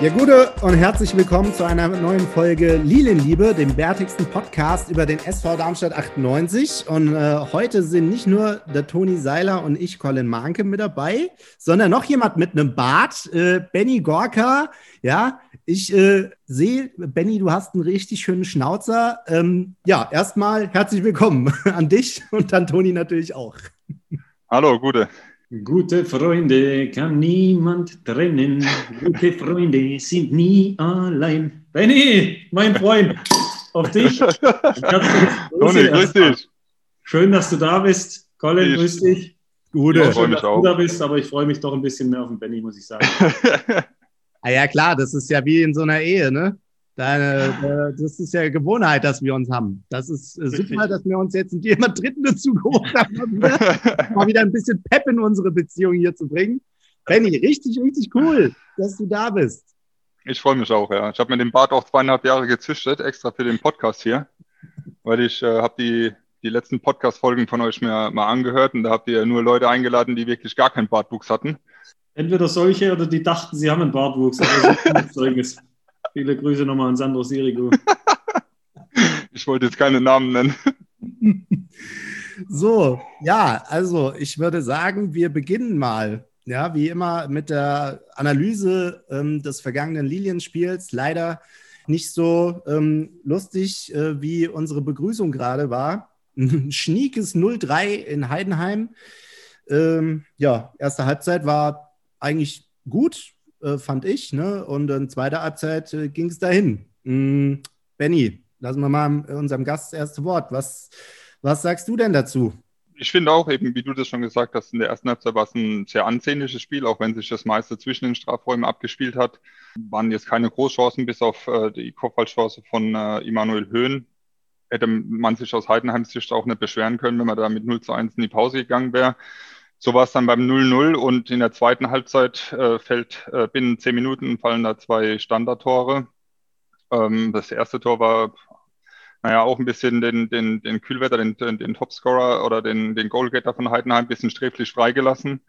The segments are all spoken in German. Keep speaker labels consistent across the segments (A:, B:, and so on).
A: Ja, gute und herzlich willkommen zu einer neuen Folge Lilienliebe, dem bärtigsten Podcast über den SV Darmstadt 98. Und äh, heute sind nicht nur der Toni Seiler und ich, Colin Mahnke, mit dabei, sondern noch jemand mit einem Bart, äh, Benny Gorka. Ja, ich äh, sehe, Benny, du hast einen richtig schönen Schnauzer. Ähm, ja, erstmal herzlich willkommen an dich und an Toni natürlich auch.
B: Hallo, gute.
C: Gute Freunde kann niemand trennen. Gute Freunde sind nie allein. Benny, mein Freund, auf dich.
B: Toni, grüß dich.
C: Schön, dass du da bist. Colin, ich. grüß dich.
B: Gute.
C: Ich freue mich auch. du da bist, aber ich freue mich doch ein bisschen mehr auf den Benny, muss ich sagen.
A: ah ja, klar, das ist ja wie in so einer Ehe, ne? Deine, das ist ja Gewohnheit, dass wir uns haben. Das ist äh, super, dass wir uns jetzt jemand Dritten dazu geholt haben, um mal wieder ein bisschen Pep in unsere Beziehung hier zu bringen. Benny, richtig, richtig cool, dass du da bist.
B: Ich freue mich auch, ja. Ich habe mir den Bart auch zweieinhalb Jahre gezüchtet, extra für den Podcast hier, weil ich äh, habe die, die letzten Podcast-Folgen von euch mir mal angehört und da habt ihr nur Leute eingeladen, die wirklich gar keinen Bartwuchs hatten.
C: Entweder solche oder die dachten, sie haben einen Bartwuchs. Viele Grüße nochmal an Sandro Sirigo.
B: ich wollte jetzt keine Namen nennen.
A: So, ja, also ich würde sagen, wir beginnen mal, ja, wie immer mit der Analyse ähm, des vergangenen Lilienspiels. Leider nicht so ähm, lustig, äh, wie unsere Begrüßung gerade war. Schniekes 0-3 in Heidenheim. Ähm, ja, erste Halbzeit war eigentlich gut, äh, fand ich. Ne? Und in zweiter Halbzeit äh, ging es dahin. Mhm. Benny, lassen wir mal unserem Gast das erste Wort. Was, was sagst du denn dazu?
B: Ich finde auch eben, wie du das schon gesagt hast, in der ersten Halbzeit war es ein sehr ansehnliches Spiel, auch wenn sich das meiste zwischen den Strafräumen abgespielt hat. Waren jetzt keine Großchancen, bis auf äh, die Kopfballchance von äh, Immanuel Höhn. Hätte man sich aus Heidenheims Sicht auch nicht beschweren können, wenn man da mit 0 zu 1 in die Pause gegangen wäre. So war es dann beim 0-0 und in der zweiten Halbzeit äh, fällt äh, binnen zehn Minuten fallen da zwei Standardtore. Ähm, das erste Tor war naja auch ein bisschen den, den, den Kühlwetter, den, den, den Topscorer oder den, den Goalgetter von Heidenheim ein bisschen sträflich freigelassen.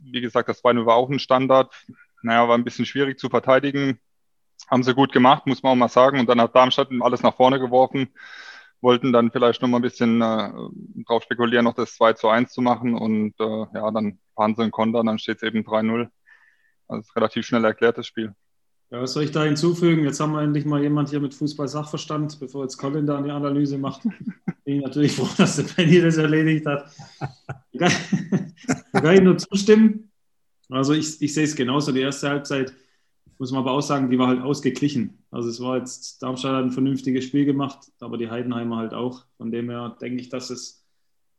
B: Wie gesagt, das 2-0 war auch ein Standard. Naja, war ein bisschen schwierig zu verteidigen. Haben sie gut gemacht, muss man auch mal sagen. Und dann hat Darmstadt alles nach vorne geworfen wollten dann vielleicht noch mal ein bisschen äh, drauf spekulieren, noch das 2 zu 1 zu machen und äh, ja, dann fahren sie einen Konter, dann steht es eben 3-0. Also relativ schnell erklärt, das Spiel.
C: Ja, was soll ich da hinzufügen? Jetzt haben wir endlich mal jemand hier mit Fußball-Sachverstand, bevor jetzt Colin da eine Analyse macht. Bin ich natürlich froh, dass der Penny das erledigt hat. Da kann ich nur zustimmen. Also ich, ich sehe es genauso. Die erste Halbzeit muss man aber auch sagen, die war halt ausgeglichen. Also es war jetzt, Darmstadt hat ein vernünftiges Spiel gemacht, aber die Heidenheimer halt auch. Von dem her denke ich, dass es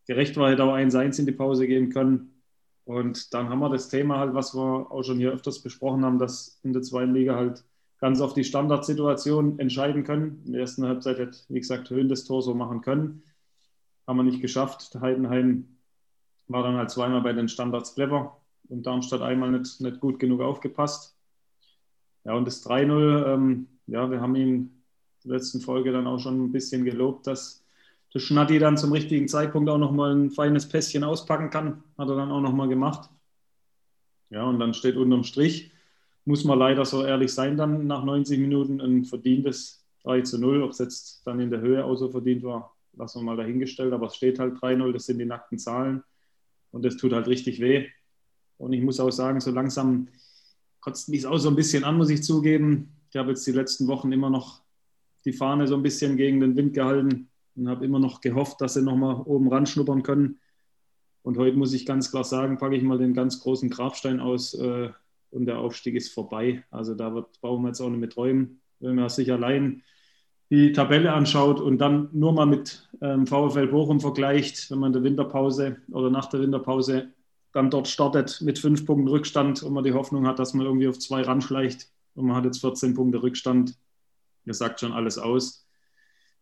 C: gerecht war, hätte auch 1-1 in die Pause gehen können. Und dann haben wir das Thema halt, was wir auch schon hier öfters besprochen haben, dass in der zweiten Liga halt ganz auf die Standardsituation entscheiden können. In der ersten Halbzeit hätte, wie gesagt, Höhen das Tor so machen können. Haben wir nicht geschafft. Heidenheim war dann halt zweimal bei den Standards clever und Darmstadt einmal nicht, nicht gut genug aufgepasst. Ja, und das 3-0, ähm, ja, wir haben ihn in der letzten Folge dann auch schon ein bisschen gelobt, dass der Schnatti dann zum richtigen Zeitpunkt auch nochmal ein feines Pässchen auspacken kann. Hat er dann auch nochmal gemacht. Ja, und dann steht unterm Strich, muss man leider so ehrlich sein, dann nach 90 Minuten ein verdientes 3 zu 0. Ob es jetzt dann in der Höhe auch so verdient war, lassen wir mal dahingestellt. Aber es steht halt 3-0, das sind die nackten Zahlen. Und das tut halt richtig weh. Und ich muss auch sagen, so langsam kotzt mich auch so ein bisschen an, muss ich zugeben. Ich habe jetzt die letzten Wochen immer noch die Fahne so ein bisschen gegen den Wind gehalten und habe immer noch gehofft, dass sie nochmal oben ran schnuppern können. Und heute muss ich ganz klar sagen, packe ich mal den ganz großen Grabstein aus äh, und der Aufstieg ist vorbei. Also da wird, brauchen wir jetzt auch nicht mit träumen. Wenn man sich allein die Tabelle anschaut und dann nur mal mit ähm, VfL Bochum vergleicht, wenn man der Winterpause oder nach der Winterpause dann dort startet mit fünf Punkten Rückstand und man die Hoffnung hat, dass man irgendwie auf zwei ranschleicht und man hat jetzt 14 Punkte Rückstand. Das sagt schon alles aus.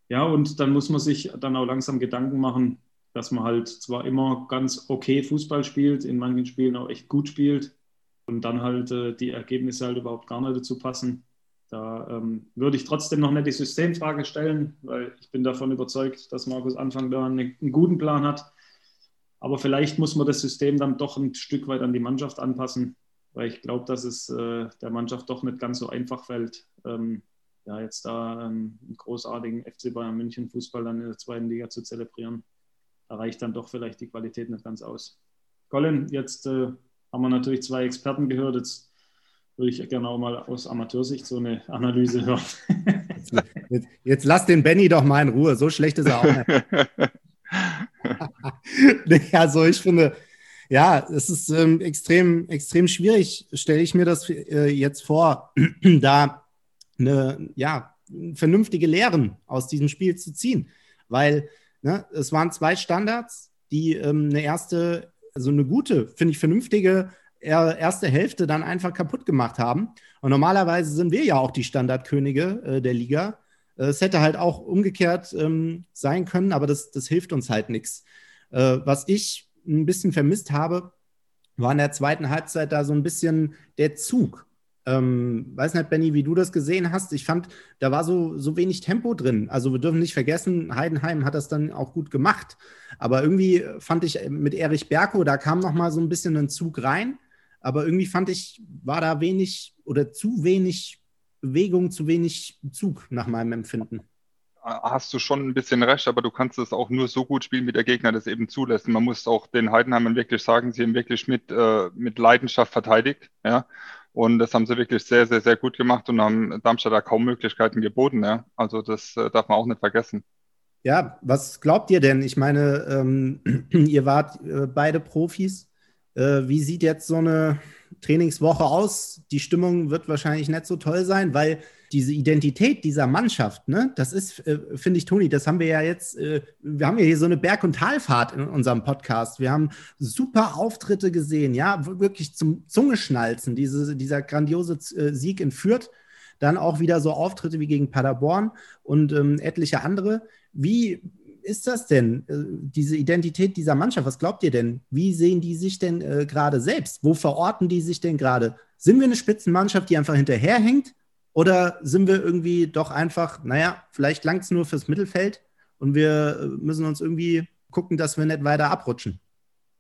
C: Ja, und dann muss man sich dann auch langsam Gedanken machen, dass man halt zwar immer ganz okay Fußball spielt, in manchen Spielen auch echt gut spielt und dann halt äh, die Ergebnisse halt überhaupt gar nicht dazu passen. Da ähm, würde ich trotzdem noch nicht die Systemfrage stellen, weil ich bin davon überzeugt, dass Markus Anfang da einen, einen guten Plan hat aber vielleicht muss man das System dann doch ein Stück weit an die Mannschaft anpassen. weil ich glaube, dass es äh, der Mannschaft doch nicht ganz so einfach fällt, ähm, ja, jetzt da ähm, einen großartigen FC Bayern München Fußball dann in der zweiten Liga zu zelebrieren. Da reicht dann doch vielleicht die Qualität nicht ganz aus. Colin, jetzt äh, haben wir natürlich zwei Experten gehört. Jetzt würde ich gerne auch mal aus Amateursicht so eine Analyse hören.
A: jetzt, jetzt, lass den Benny doch mal in Ruhe. So schlecht ist er auch nicht. also ich finde, ja, es ist ähm, extrem, extrem schwierig, stelle ich mir das äh, jetzt vor, da eine, ja, vernünftige Lehren aus diesem Spiel zu ziehen. Weil ne, es waren zwei Standards, die ähm, eine erste, also eine gute, finde ich, vernünftige erste Hälfte dann einfach kaputt gemacht haben. Und normalerweise sind wir ja auch die Standardkönige äh, der Liga. Äh, es hätte halt auch umgekehrt ähm, sein können, aber das, das hilft uns halt nichts. Äh, was ich ein bisschen vermisst habe, war in der zweiten Halbzeit da so ein bisschen der Zug. Ähm, weiß nicht, Benny, wie du das gesehen hast. Ich fand, da war so, so wenig Tempo drin. Also wir dürfen nicht vergessen, Heidenheim hat das dann auch gut gemacht. Aber irgendwie fand ich mit Erich Berko, da kam noch mal so ein bisschen ein Zug rein. Aber irgendwie fand ich, war da wenig oder zu wenig Bewegung, zu wenig Zug nach meinem Empfinden
B: hast du schon ein bisschen recht, aber du kannst es auch nur so gut spielen, wie der Gegner das eben zulässt. Man muss auch den Heidenheimern wirklich sagen, sie haben wirklich mit, äh, mit Leidenschaft verteidigt. Ja? Und das haben sie wirklich sehr, sehr, sehr gut gemacht und haben Darmstadt da kaum Möglichkeiten geboten. Ja? Also das äh, darf man auch nicht vergessen.
A: Ja, was glaubt ihr denn? Ich meine, ähm, ihr wart äh, beide Profis. Äh, wie sieht jetzt so eine Trainingswoche aus? Die Stimmung wird wahrscheinlich nicht so toll sein, weil diese Identität dieser Mannschaft, ne, das ist, äh, finde ich, Toni, das haben wir ja jetzt, äh, wir haben ja hier so eine Berg- und Talfahrt in unserem Podcast. Wir haben super Auftritte gesehen, ja, wirklich zum Zungeschnalzen, diese, dieser grandiose äh, Sieg in Fürth, dann auch wieder so Auftritte wie gegen Paderborn und ähm, etliche andere. Wie ist das denn, äh, diese Identität dieser Mannschaft? Was glaubt ihr denn? Wie sehen die sich denn äh, gerade selbst? Wo verorten die sich denn gerade? Sind wir eine Spitzenmannschaft, die einfach hinterherhängt? Oder sind wir irgendwie doch einfach, naja, vielleicht langt es nur fürs Mittelfeld und wir äh, müssen uns irgendwie gucken, dass wir nicht weiter abrutschen?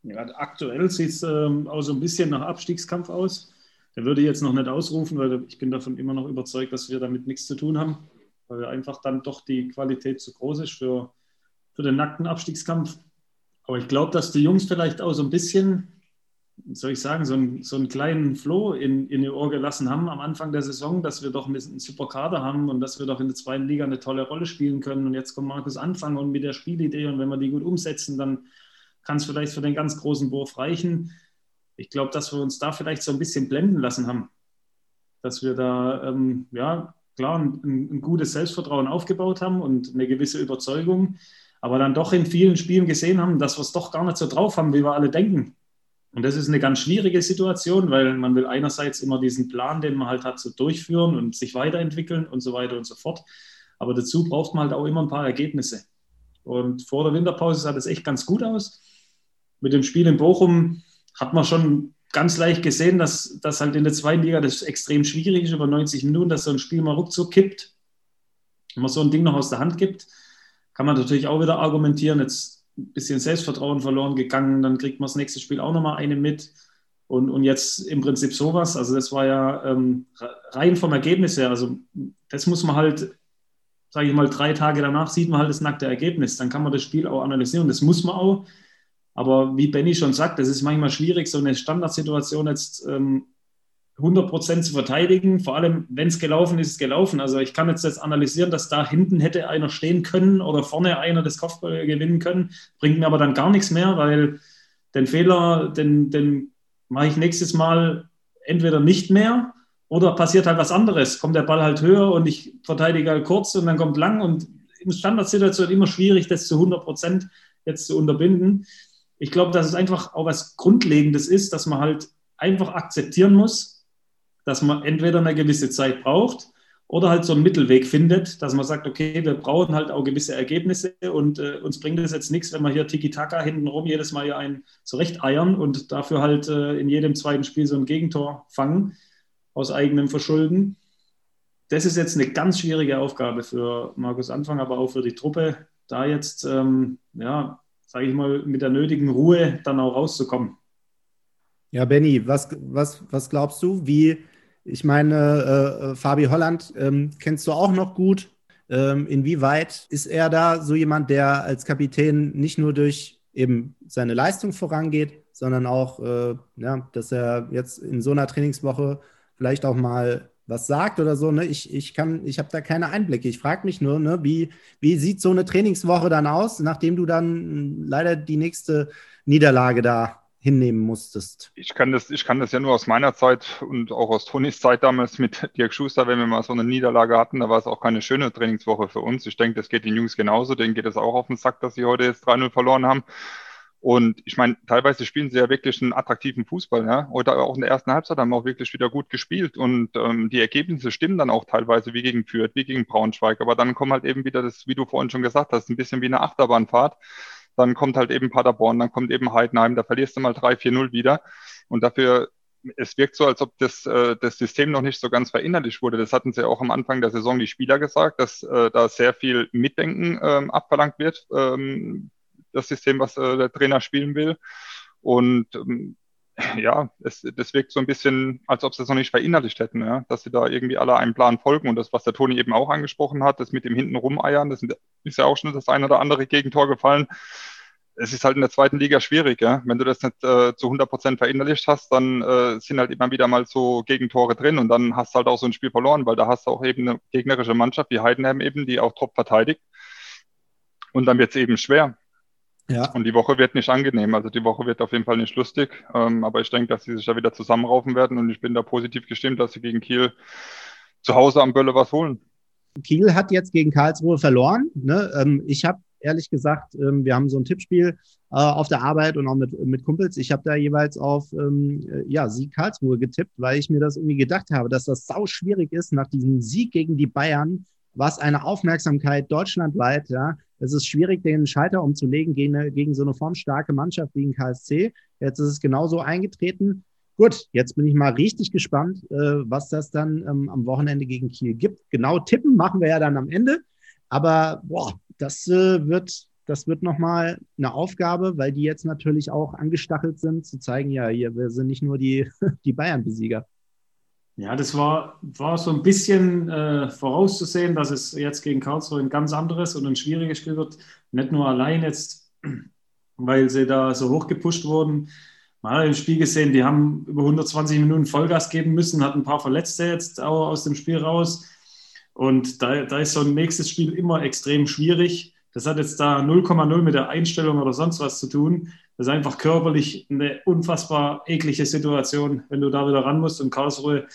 C: Ja, aktuell sieht es ähm, auch so ein bisschen nach Abstiegskampf aus. Der würde ich jetzt noch nicht ausrufen, weil ich bin davon immer noch überzeugt, dass wir damit nichts zu tun haben, weil einfach dann doch die Qualität zu groß ist für, für den nackten Abstiegskampf. Aber ich glaube, dass die Jungs vielleicht auch so ein bisschen soll ich sagen, so einen, so einen kleinen Flow in, in ihr Ohr gelassen haben am Anfang der Saison, dass wir doch einen super Kader haben und dass wir doch in der zweiten Liga eine tolle Rolle spielen können. Und jetzt kommt Markus Anfang und mit der Spielidee und wenn wir die gut umsetzen, dann kann es vielleicht für den ganz großen Wurf reichen. Ich glaube, dass wir uns da vielleicht so ein bisschen blenden lassen haben. Dass wir da, ähm, ja, klar, ein, ein gutes Selbstvertrauen aufgebaut haben und eine gewisse Überzeugung, aber dann doch in vielen Spielen gesehen haben, dass wir es doch gar nicht so drauf haben, wie wir alle denken. Und das ist eine ganz schwierige Situation, weil man will einerseits immer diesen Plan, den man halt hat, so durchführen und sich weiterentwickeln und so weiter und so fort. Aber dazu braucht man halt auch immer ein paar Ergebnisse. Und vor der Winterpause sah das echt ganz gut aus. Mit dem Spiel in Bochum hat man schon ganz leicht gesehen, dass, dass halt in der zweiten Liga das extrem schwierig ist, über 90 Minuten, dass so ein Spiel mal ruckzuck kippt. Wenn man so ein Ding noch aus der Hand gibt, kann man natürlich auch wieder argumentieren, jetzt ein bisschen Selbstvertrauen verloren gegangen. Dann kriegt man das nächste Spiel auch nochmal eine mit. Und, und jetzt im Prinzip sowas. Also das war ja ähm, rein vom Ergebnis her. Also das muss man halt, sage ich mal, drei Tage danach sieht man halt das nackte Ergebnis. Dann kann man das Spiel auch analysieren. Das muss man auch. Aber wie Benny schon sagt, das ist manchmal schwierig, so eine Standardsituation jetzt ähm, 100% zu verteidigen. Vor allem, wenn es gelaufen ist, ist gelaufen. Also ich kann jetzt, jetzt analysieren, dass da hinten hätte einer stehen können oder vorne einer das Kopfball gewinnen können. Bringt mir aber dann gar nichts mehr, weil den Fehler, den, den mache ich nächstes Mal entweder nicht mehr oder passiert halt was anderes. Kommt der Ball halt höher und ich verteidige halt kurz und dann kommt lang. Und in Standardsituationen immer schwierig, das zu 100% jetzt zu unterbinden. Ich glaube, dass es einfach auch was Grundlegendes ist, dass man halt einfach akzeptieren muss, dass man entweder eine gewisse Zeit braucht oder halt so einen Mittelweg findet, dass man sagt, okay, wir brauchen halt auch gewisse Ergebnisse und äh, uns bringt es jetzt nichts, wenn wir hier Tiki-Taka hintenrum jedes Mal hier einen zurecht eiern und dafür halt äh, in jedem zweiten Spiel so ein Gegentor fangen aus eigenem Verschulden. Das ist jetzt eine ganz schwierige Aufgabe für Markus Anfang, aber auch für die Truppe, da jetzt, ähm, ja, sage ich mal, mit der nötigen Ruhe dann auch rauszukommen.
A: Ja, Benny, was, was, was glaubst du? Wie, ich meine, äh, Fabi Holland ähm, kennst du auch noch gut. Ähm, inwieweit ist er da so jemand, der als Kapitän nicht nur durch eben seine Leistung vorangeht, sondern auch, äh, ja, dass er jetzt in so einer Trainingswoche vielleicht auch mal was sagt oder so. Ne? Ich, ich ich habe da keine Einblicke. Ich frage mich nur, ne, wie, wie sieht so eine Trainingswoche dann aus, nachdem du dann hm, leider die nächste Niederlage da hinnehmen musstest?
B: Ich kann das, ich kann das ja nur aus meiner Zeit und auch aus Tonis Zeit damals mit Dirk Schuster, wenn wir mal so eine Niederlage hatten, da war es auch keine schöne Trainingswoche für uns. Ich denke, das geht den Jungs genauso, denen geht es auch auf den Sack, dass sie heute jetzt 3-0 verloren haben. Und ich meine, teilweise spielen sie ja wirklich einen attraktiven Fußball. Ja? Oder auch in der ersten Halbzeit haben wir auch wirklich wieder gut gespielt. Und ähm, die Ergebnisse stimmen dann auch teilweise wie gegen Fürth, wie gegen Braunschweig. Aber dann kommt halt eben wieder das, wie du vorhin schon gesagt hast, ein bisschen wie eine Achterbahnfahrt. Dann kommt halt eben Paderborn, dann kommt eben Heidenheim, da verlierst du mal 3-4-0 wieder. Und dafür es wirkt so, als ob das, äh, das System noch nicht so ganz verinnerlicht wurde. Das hatten sie auch am Anfang der Saison die Spieler gesagt, dass äh, da sehr viel Mitdenken ähm, abverlangt wird ähm, das System, was äh, der Trainer spielen will. Und ähm, ja, es, das wirkt so ein bisschen, als ob sie es noch nicht verinnerlicht hätten, ja? dass sie da irgendwie alle einem Plan folgen. Und das, was der Toni eben auch angesprochen hat, das mit dem hinten rumeiern, das ist ja auch schon das ein oder andere Gegentor gefallen. Es ist halt in der zweiten Liga schwierig, ja. Wenn du das nicht äh, zu 100 Prozent verinnerlicht hast, dann äh, sind halt immer wieder mal so Gegentore drin und dann hast du halt auch so ein Spiel verloren, weil da hast du auch eben eine gegnerische Mannschaft wie Heidenheim eben, die auch top verteidigt. Und dann wird es eben schwer. Ja. Und die Woche wird nicht angenehm. Also die Woche wird auf jeden Fall nicht lustig. Ähm, aber ich denke, dass sie sich da wieder zusammenraufen werden und ich bin da positiv gestimmt, dass sie gegen Kiel zu Hause am Bölle was holen.
A: Kiel hat jetzt gegen Karlsruhe verloren. Ne? Ähm, ich habe ehrlich gesagt, ähm, wir haben so ein Tippspiel äh, auf der Arbeit und auch mit, mit Kumpels. Ich habe da jeweils auf ähm, äh, ja, Sieg Karlsruhe getippt, weil ich mir das irgendwie gedacht habe, dass das sau schwierig ist nach diesem Sieg gegen die Bayern was eine Aufmerksamkeit deutschlandweit, ja. Es ist schwierig, den Schalter umzulegen gegen, gegen so eine formstarke Mannschaft wie ein KSC. Jetzt ist es genauso eingetreten. Gut, jetzt bin ich mal richtig gespannt, äh, was das dann ähm, am Wochenende gegen Kiel gibt. Genau tippen machen wir ja dann am Ende. Aber boah, das äh, wird, das wird nochmal eine Aufgabe, weil die jetzt natürlich auch angestachelt sind, zu zeigen, ja, hier, wir sind nicht nur die, die Bayern-Besieger.
C: Ja, das war, war so ein bisschen äh, vorauszusehen, dass es jetzt gegen Karlsruhe ein ganz anderes und ein schwieriges Spiel wird. Nicht nur allein jetzt, weil sie da so hoch gepusht wurden. Man hat im Spiel gesehen, die haben über 120 Minuten Vollgas geben müssen, hatten ein paar Verletzte jetzt auch aus dem Spiel raus. Und da, da ist so ein nächstes Spiel immer extrem schwierig. Das hat jetzt da 0,0 mit der Einstellung oder sonst was zu tun. Das ist einfach körperlich eine unfassbar eklige Situation, wenn du da wieder ran musst. Und Karlsruhe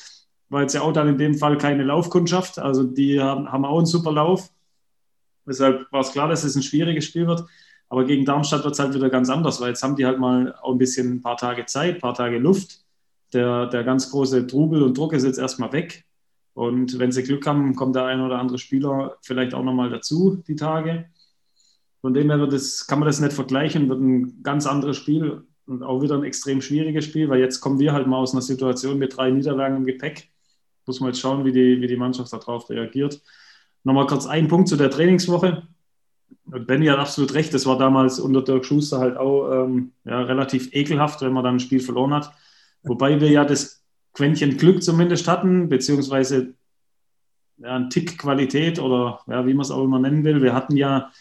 C: war jetzt ja auch dann in dem Fall keine Laufkundschaft. Also die haben, haben auch einen super Lauf. Deshalb war es klar, dass es ein schwieriges Spiel wird. Aber gegen Darmstadt wird es halt wieder ganz anders, weil jetzt haben die halt mal auch ein bisschen ein paar Tage Zeit, ein paar Tage Luft. Der, der ganz große Trubel und Druck ist jetzt erstmal weg. Und wenn sie Glück haben, kommt der ein oder andere Spieler vielleicht auch nochmal dazu, die Tage. Von dem her es, kann man das nicht vergleichen, wird ein ganz anderes Spiel und auch wieder ein extrem schwieriges Spiel, weil jetzt kommen wir halt mal aus einer Situation mit drei Niederlagen im Gepäck. Muss man jetzt schauen, wie die, wie die Mannschaft darauf reagiert. Nochmal kurz ein Punkt zu der Trainingswoche. Und Benny hat absolut recht, das war damals unter Dirk Schuster halt auch ähm, ja, relativ ekelhaft, wenn man dann ein Spiel verloren hat. Wobei wir ja das Quäntchen Glück zumindest hatten, beziehungsweise ja, ein Tick Qualität oder ja, wie man es auch immer nennen will. Wir hatten ja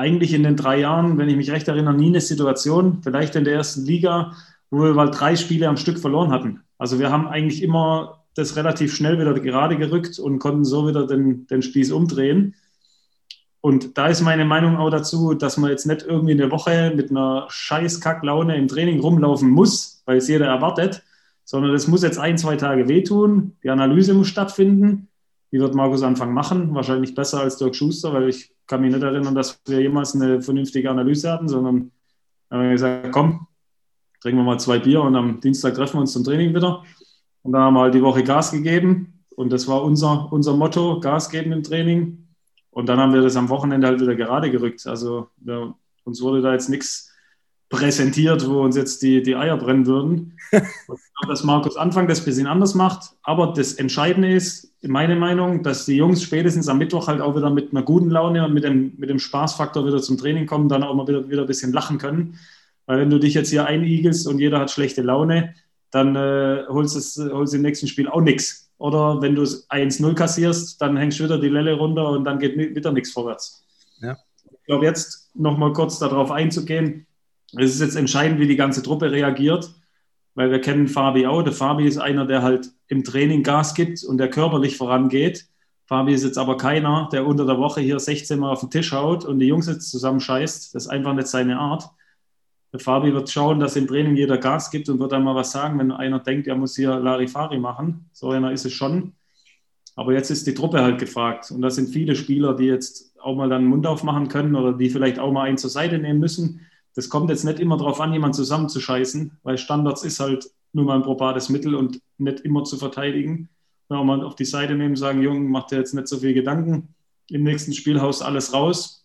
C: eigentlich in den drei Jahren, wenn ich mich recht erinnere, nie eine Situation, vielleicht in der ersten Liga, wo wir mal drei Spiele am Stück verloren hatten. Also wir haben eigentlich immer das relativ schnell wieder gerade gerückt und konnten so wieder den, den Spieß umdrehen. Und da ist meine Meinung auch dazu, dass man jetzt nicht irgendwie eine Woche mit einer scheiß Kacklaune im Training rumlaufen muss, weil es jeder erwartet, sondern es muss jetzt ein, zwei Tage wehtun. Die Analyse muss stattfinden. Die wird Markus Anfang machen, wahrscheinlich besser als Dirk Schuster, weil ich kann mich nicht erinnern, dass wir jemals eine vernünftige Analyse hatten, sondern haben wir gesagt, komm, trinken wir mal zwei Bier und am Dienstag treffen wir uns zum Training wieder. Und dann haben wir halt die Woche Gas gegeben und das war unser, unser Motto, Gas geben im Training. Und dann haben wir das am Wochenende halt wieder gerade gerückt. Also ja, uns wurde da jetzt nichts präsentiert, wo uns jetzt die, die Eier brennen würden. ich glaube, dass Markus Anfang das ein bisschen anders macht. Aber das Entscheidende ist, meine Meinung, dass die Jungs spätestens am Mittwoch halt auch wieder mit einer guten Laune und mit dem, mit dem Spaßfaktor wieder zum Training kommen, dann auch mal wieder, wieder ein bisschen lachen können. Weil wenn du dich jetzt hier einigelst und jeder hat schlechte Laune, dann äh, holst, es, holst du im nächsten Spiel auch nichts. Oder wenn du es 1-0 kassierst, dann hängst du wieder die Lelle runter und dann geht wieder nichts vorwärts. Ja. Ich glaube, jetzt nochmal kurz darauf einzugehen. Es ist jetzt entscheidend, wie die ganze Truppe reagiert, weil wir kennen Fabi auch. Der Fabi ist einer, der halt im Training Gas gibt und der körperlich vorangeht. Fabi ist jetzt aber keiner, der unter der Woche hier 16 Mal auf den Tisch haut und die Jungs jetzt zusammenscheißt. Das ist einfach nicht seine Art. Der Fabi wird schauen, dass im Training jeder Gas gibt und wird dann mal was sagen, wenn einer denkt, er muss hier Larifari machen. So einer ist es schon. Aber jetzt ist die Truppe halt gefragt. Und das sind viele Spieler, die jetzt auch mal dann Mund aufmachen können oder die vielleicht auch mal einen zur Seite nehmen müssen. Das kommt jetzt nicht immer darauf an, jemanden zusammenzuscheißen, weil Standards ist halt nur mal ein probates Mittel und nicht immer zu verteidigen. Wenn wir mal auf die Seite nehmen, sagen, Jungen, macht dir jetzt nicht so viel Gedanken. Im nächsten Spiel haust alles raus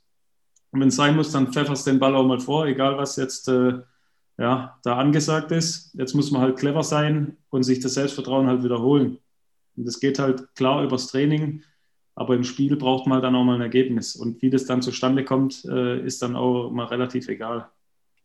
C: und wenn es sein muss, dann pfefferst den Ball auch mal vor, egal was jetzt äh, ja, da angesagt ist. Jetzt muss man halt clever sein und sich das Selbstvertrauen halt wiederholen. Und das geht halt klar übers Training, aber im Spiel braucht man dann auch mal ein Ergebnis. Und wie das dann zustande kommt, äh, ist dann auch mal relativ egal.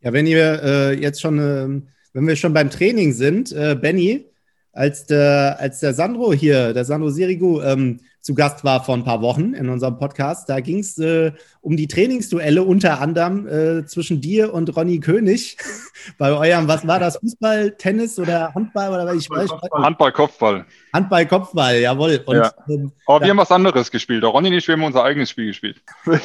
A: Ja, wenn ihr äh, jetzt schon, äh, wenn wir schon beim Training sind, äh, Benny, als der, als der Sandro hier, der Sandro Sirigu, ähm, zu Gast war vor ein paar Wochen in unserem Podcast. Da ging es äh, um die Trainingsduelle unter anderem äh, zwischen dir und Ronny König. Bei eurem, was war das? Fußball, Tennis oder Handball oder ich
B: weiß Handball, Kopfball.
A: Handball, Kopfball, jawohl.
B: Und, ja. ähm, Aber wir haben was anderes gespielt. Der Ronny nicht, wir haben unser eigenes Spiel gespielt.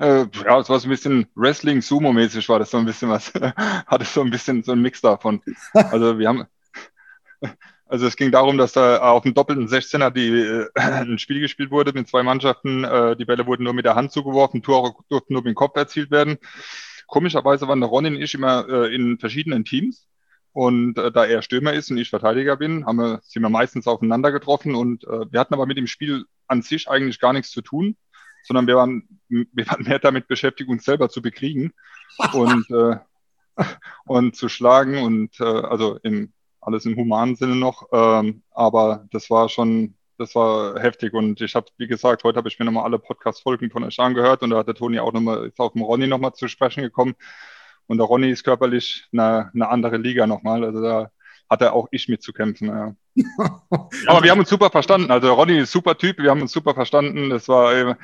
B: Äh, ja, es war so ein bisschen Wrestling, Sumo-mäßig war das so ein bisschen was. Hatte so ein bisschen so ein Mix davon. Also wir haben also es ging darum, dass da auf dem doppelten 16er die, äh, ein Spiel gespielt wurde mit zwei Mannschaften. Äh, die Bälle wurden nur mit der Hand zugeworfen, Tore durften nur mit dem Kopf erzielt werden. Komischerweise waren Ronny und ich immer äh, in verschiedenen Teams. Und äh, da er Stürmer ist und ich Verteidiger bin, haben wir, sind wir meistens aufeinander getroffen. Und äh, wir hatten aber mit dem Spiel an sich eigentlich gar nichts zu tun, sondern wir waren, wir waren mehr damit beschäftigt, uns selber zu bekriegen und, äh, und zu schlagen. Und äh, also im alles im humanen Sinne noch. Ähm, aber das war schon, das war heftig. Und ich habe, wie gesagt, heute habe ich mir nochmal alle Podcast-Folgen von euch angehört und da hat der Toni auch nochmal, ist auf den Ronny nochmal zu sprechen gekommen. Und der Ronny ist körperlich eine, eine andere Liga nochmal. Also da hatte auch ich mitzukämpfen. Ja. Aber wir haben uns super verstanden. Also Ronny ist super Typ, wir haben uns super verstanden. Das war äh,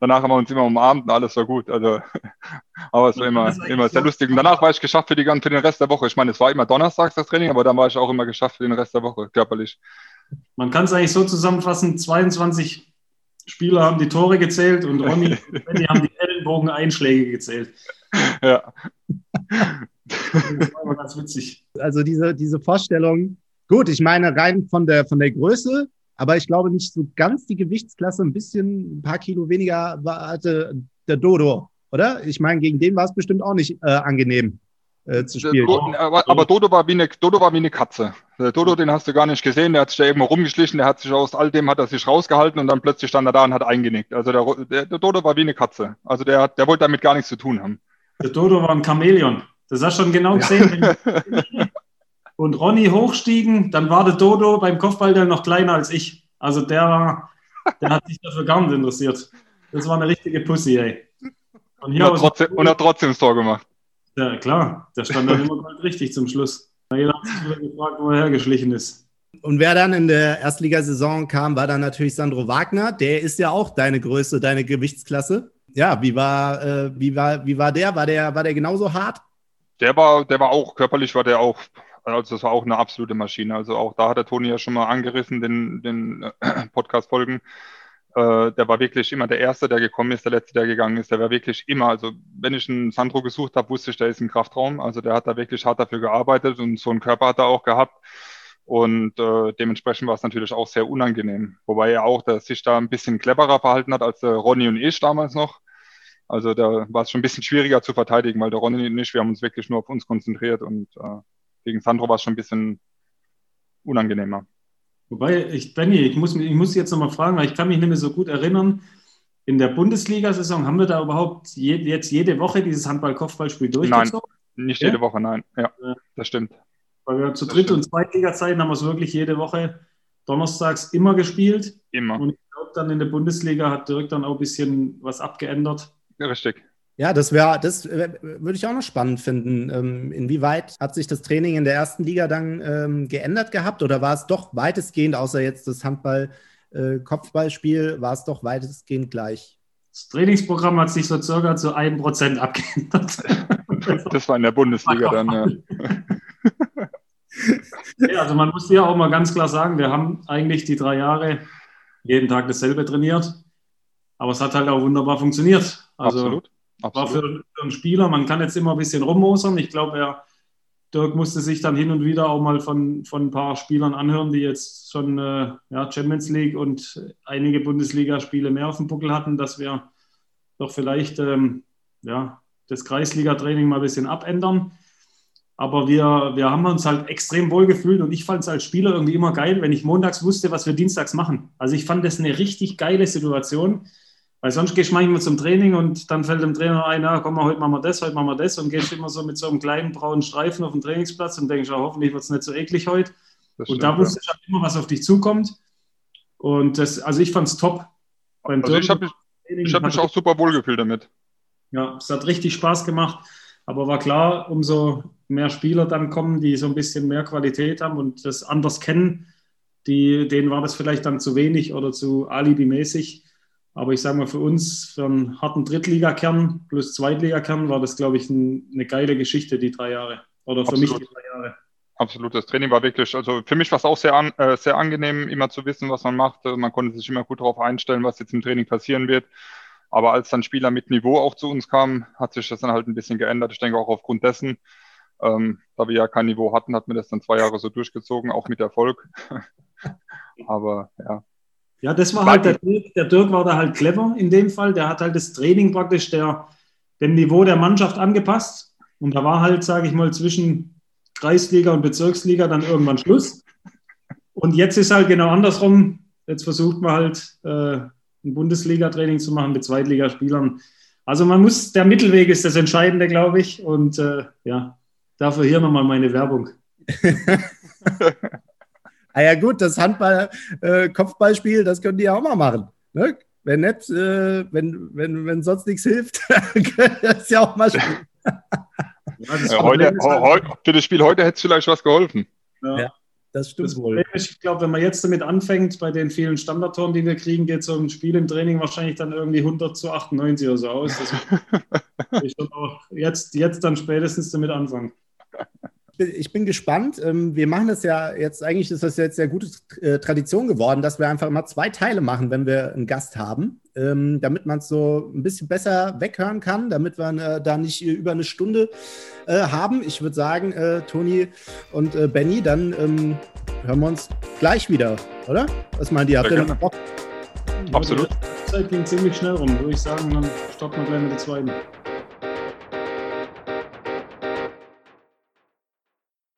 B: danach haben wir uns immer umarmt und alles war gut. Also, aber es war immer, immer sehr lustig. Und danach war ich geschafft für, die, für den Rest der Woche. Ich meine, es war immer donnerstags das Training, aber dann war ich auch immer geschafft für den Rest der Woche, körperlich.
C: Man kann es eigentlich so zusammenfassen: 22 Spieler haben die Tore gezählt und Ronny und Benny haben die Ellenbogen-Einschläge gezählt.
A: Ja. Das war immer ganz witzig. Also diese, diese Vorstellung, gut, ich meine rein von der, von der Größe, aber ich glaube nicht so ganz die Gewichtsklasse, ein bisschen, ein paar Kilo weniger war, hatte der Dodo, oder? Ich meine, gegen den war es bestimmt auch nicht äh, angenehm. Äh, zu spielen.
B: Aber, aber, Dodo, war wie eine, Dodo war wie eine Katze. Der Dodo, den hast du gar nicht gesehen, der hat sich da irgendwo rumgeschlichen, der hat sich aus all dem hat er sich rausgehalten und dann plötzlich stand er da und hat eingenickt. Also der, der, der Dodo war wie eine Katze. Also der, der wollte damit gar nichts zu tun haben.
C: Der Dodo war ein Chamäleon. Das hast du schon genau gesehen. Ja. und Ronny hochstiegen, dann war der Dodo beim Kopfball dann noch kleiner als ich. Also der, der hat sich dafür gar nicht interessiert. Das war eine richtige Pussy, ey.
B: Und, hier und, hat, trotzdem, und hat trotzdem das Tor gemacht.
C: Ja, klar. Der stand dann immer richtig zum Schluss. Jeder hat sich wieder gefragt, wo er hergeschlichen ist.
A: Und wer dann in der Erstligasaison kam, war dann natürlich Sandro Wagner. Der ist ja auch deine Größe, deine Gewichtsklasse. Ja, wie war, äh, wie war, wie war der? War der, war der genauso hart?
B: Der war, der war auch, körperlich war der auch, also das war auch eine absolute Maschine. Also auch da hat der Toni ja schon mal angerissen, den, den äh, Podcast-Folgen. Äh, der war wirklich immer der Erste, der gekommen ist, der Letzte, der gegangen ist. Der war wirklich immer, also wenn ich einen Sandro gesucht habe, wusste ich, der ist ein Kraftraum. Also der hat da wirklich hart dafür gearbeitet und so einen Körper hat er auch gehabt. Und äh, dementsprechend war es natürlich auch sehr unangenehm. Wobei er auch der sich da ein bisschen cleverer verhalten hat als der Ronny und ich damals noch. Also da war es schon ein bisschen schwieriger zu verteidigen, weil der Ronny nicht, wir haben uns wirklich nur auf uns konzentriert und äh, gegen Sandro war es schon ein bisschen unangenehmer.
C: Wobei, ich, Benny, ich muss, ich muss jetzt nochmal fragen, weil ich kann mich nicht mehr so gut erinnern. In der Bundesliga-Saison haben wir da überhaupt je, jetzt jede Woche dieses Handball-Kopfballspiel durchgezogen?
B: Nein, nicht jede Woche, nein. Ja, das stimmt.
C: Weil wir zu Dritt- und Zweitliga-Zeiten haben wir es wirklich jede Woche donnerstags immer gespielt.
B: Immer.
C: Und ich glaube, dann in der Bundesliga hat Dirk dann auch ein bisschen was abgeändert.
B: Richtig.
A: Ja, das wäre, das würde ich auch noch spannend finden. Ähm, inwieweit hat sich das Training in der ersten Liga dann ähm, geändert gehabt oder war es doch weitestgehend, außer jetzt das Handball-Kopfballspiel, äh, war es doch weitestgehend gleich?
C: Das Trainingsprogramm hat sich so circa zu einem Prozent abgeändert.
B: Das war in der Bundesliga dann, ja.
C: ja. Also man muss ja auch mal ganz klar sagen, wir haben eigentlich die drei Jahre jeden Tag dasselbe trainiert, aber es hat halt auch wunderbar funktioniert. Also Absolut. Absolut. war für, für einen Spieler, man kann jetzt immer ein bisschen rummosern. Ich glaube, er Dirk musste sich dann hin und wieder auch mal von, von ein paar Spielern anhören, die jetzt schon äh, ja, Champions League und einige Bundesligaspiele mehr auf dem Buckel hatten, dass wir doch vielleicht ähm, ja, das Kreisliga-Training mal ein bisschen abändern. Aber wir, wir haben uns halt extrem wohl gefühlt und ich fand es als Spieler irgendwie immer geil, wenn ich montags wusste, was wir dienstags machen. Also ich fand das eine richtig geile Situation, weil sonst gehst du manchmal zum Training und dann fällt dem Trainer ein, ja, komm mal, heute machen wir das, heute machen wir das und gehst immer so mit so einem kleinen braunen Streifen auf den Trainingsplatz und denkst, ja, hoffentlich wird es nicht so eklig heute. Das und stimmt, da wusste ich halt immer, was auf dich zukommt. Und das, also ich fand es top.
B: Beim also ich habe mich, hab mich auch super wohl gefühlt damit.
C: Ja, es hat richtig Spaß gemacht. Aber war klar, umso mehr Spieler dann kommen, die so ein bisschen mehr Qualität haben und das anders kennen, die, denen war das vielleicht dann zu wenig oder zu alibimäßig. Aber ich sage mal, für uns, für einen harten Drittligakern plus Zweitligakern, war das, glaube ich, ein, eine geile Geschichte, die drei Jahre. Oder für Absolut. mich die drei Jahre.
B: Absolut, das Training war wirklich, also für mich war es auch sehr, an, äh, sehr angenehm, immer zu wissen, was man macht. Man konnte sich immer gut darauf einstellen, was jetzt im Training passieren wird. Aber als dann Spieler mit Niveau auch zu uns kamen, hat sich das dann halt ein bisschen geändert. Ich denke auch aufgrund dessen, ähm, da wir ja kein Niveau hatten, hat mir das dann zwei Jahre so durchgezogen, auch mit Erfolg. Aber ja.
C: Ja, das war halt der Dirk. Der Dirk war da halt clever in dem Fall. Der hat halt das Training praktisch der, dem Niveau der Mannschaft angepasst. Und da war halt, sage ich mal, zwischen Kreisliga und Bezirksliga dann irgendwann Schluss. Und jetzt ist halt genau andersrum. Jetzt versucht man halt äh, ein Bundesliga-Training zu machen mit Zweitligaspielern. Also man muss, der Mittelweg ist das Entscheidende, glaube ich. Und äh, ja, dafür hier nochmal meine Werbung.
A: ah ja gut, das Handball-Kopfballspiel, äh, das können die ja auch mal machen. Ne? Wenn nicht, äh, wenn, wenn, wenn sonst nichts hilft, können das ja auch mal spielen.
B: Ja, heute, halt, für das Spiel heute hätte es vielleicht was geholfen.
C: Ja. ja. Das stimmt das wohl. Ich glaube, wenn man jetzt damit anfängt, bei den vielen Standardtoren, die wir kriegen, geht so ein Spiel im Training wahrscheinlich dann irgendwie 100 zu 98 oder so aus. ich auch jetzt, jetzt dann spätestens damit anfangen
A: ich bin gespannt. Ähm, wir machen das ja jetzt, eigentlich ist das jetzt sehr gute äh, Tradition geworden, dass wir einfach immer zwei Teile machen, wenn wir einen Gast haben, ähm, damit man es so ein bisschen besser weghören kann, damit wir äh, da nicht über eine Stunde äh, haben. Ich würde sagen, Toni und Benny, dann ähm, hören wir uns gleich wieder, oder? Was meint ihr? Habt ihr noch Bock?
B: Absolut.
C: Die Zeit ging ziemlich schnell rum, würde ich sagen. Dann starten wir gleich mit der zweiten.